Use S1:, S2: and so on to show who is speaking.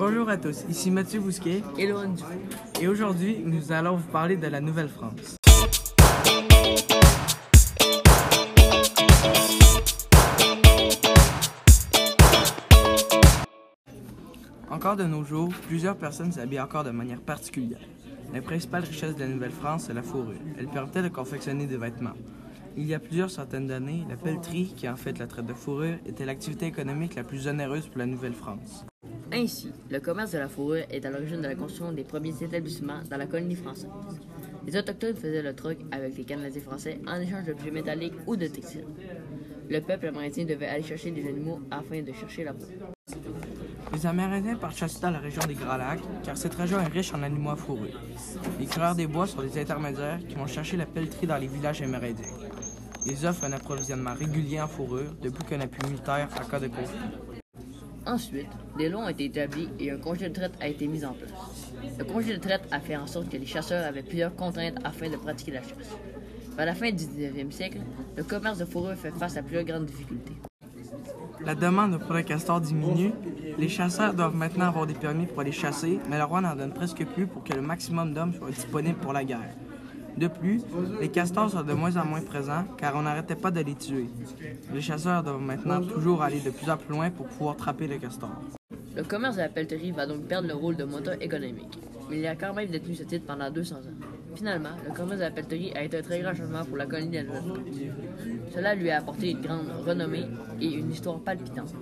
S1: Bonjour à tous, ici Mathieu Bousquet
S2: et Laurent
S1: et aujourd'hui nous allons vous parler de la Nouvelle-France. Encore de nos jours, plusieurs personnes s'habillent encore de manière particulière. La principale richesse de la Nouvelle-France, c'est la fourrure. Elle permettait de confectionner des vêtements. Il y a plusieurs centaines d'années, la pelleterie, qui est en fait la traite de fourrure, était l'activité économique la plus onéreuse pour la Nouvelle-France.
S2: Ainsi, le commerce de la fourrure est à l'origine de la construction des premiers établissements dans la colonie française. Les Autochtones faisaient le troc avec les Canadiens français en échange d'objets métalliques ou de textiles. Le peuple amérindien devait aller chercher des animaux afin de chercher la peau.
S1: Les Amérindiens partent chasser dans la région des Grands Lacs, car cette région est riche en animaux à fourrure. Les coureurs des bois sont des intermédiaires qui vont chercher la pelleterie dans les villages amérindiens. Ils offrent un approvisionnement régulier en fourrure, depuis qu'un appui militaire en cas de conflit.
S2: Ensuite, des lois ont été établis et un congé de traite a été mis en place. Le congé de traite a fait en sorte que les chasseurs avaient plusieurs contraintes afin de pratiquer la chasse. Vers la fin du 19e siècle, le commerce de fourrure fait face à plusieurs grandes difficultés.
S1: La demande pour le castor diminue. Les chasseurs doivent maintenant avoir des permis pour aller chasser, mais le roi n'en donne presque plus pour que le maximum d'hommes soient disponibles pour la guerre. De plus, les castors sont de moins en moins présents car on n'arrêtait pas de les tuer. Les chasseurs doivent maintenant toujours aller de plus en plus loin pour pouvoir trapper le castor.
S2: Le commerce de la pelleterie va donc perdre le rôle de moteur économique, mais il a quand même détenu ce titre pendant 200 ans. Finalement, le commerce de la pelleterie a été un très grand changement pour la colonie Nouvelle-France. Cela lui a apporté une grande renommée et une histoire palpitante.